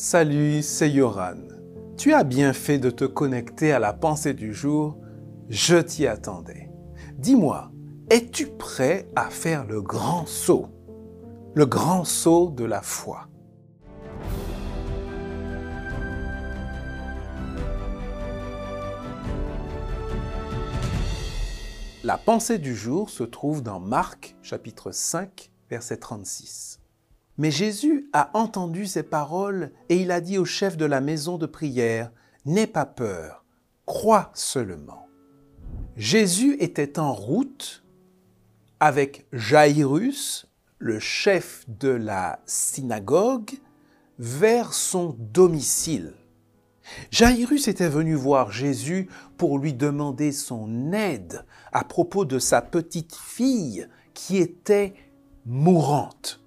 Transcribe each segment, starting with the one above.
Salut, c'est Yoran. Tu as bien fait de te connecter à la pensée du jour. Je t'y attendais. Dis-moi, es-tu prêt à faire le grand saut? Le grand saut de la foi. La pensée du jour se trouve dans Marc chapitre 5 verset 36. Mais Jésus a entendu ces paroles et il a dit au chef de la maison de prière, N'aie pas peur, crois seulement. Jésus était en route avec Jairus, le chef de la synagogue, vers son domicile. Jairus était venu voir Jésus pour lui demander son aide à propos de sa petite fille qui était mourante.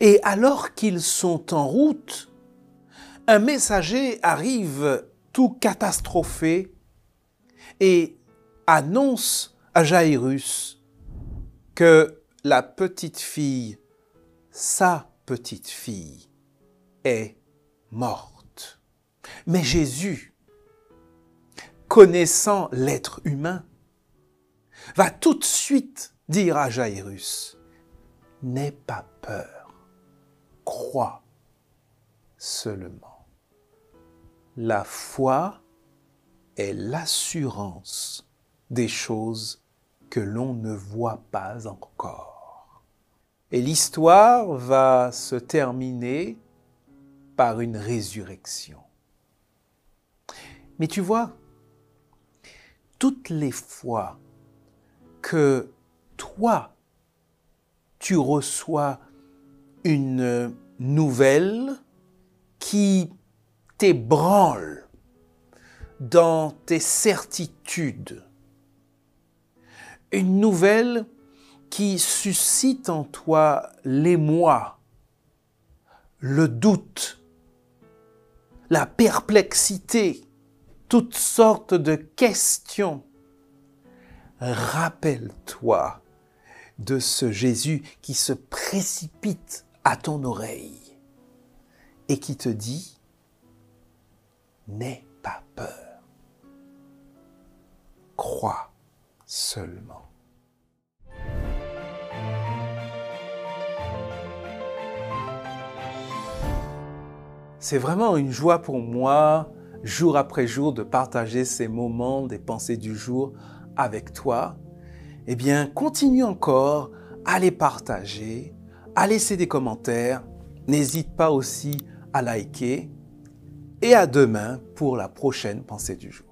Et alors qu'ils sont en route, un messager arrive tout catastrophé et annonce à Jairus que la petite fille, sa petite fille, est morte. Mais Jésus, connaissant l'être humain, va tout de suite dire à Jairus, N'aie pas peur, seulement. La foi est l'assurance des choses que l'on ne voit pas encore. Et l'histoire va se terminer par une résurrection. Mais tu vois, toutes les fois que toi, tu reçois une nouvelle qui t'ébranle dans tes certitudes, une nouvelle qui suscite en toi l'émoi, le doute, la perplexité, toutes sortes de questions. Rappelle-toi de ce Jésus qui se précipite à ton oreille et qui te dit, n'aie pas peur, crois seulement. C'est vraiment une joie pour moi, jour après jour, de partager ces moments des pensées du jour avec toi. Eh bien, continue encore à les partager, à laisser des commentaires. N'hésite pas aussi à liker. Et à demain pour la prochaine pensée du jour.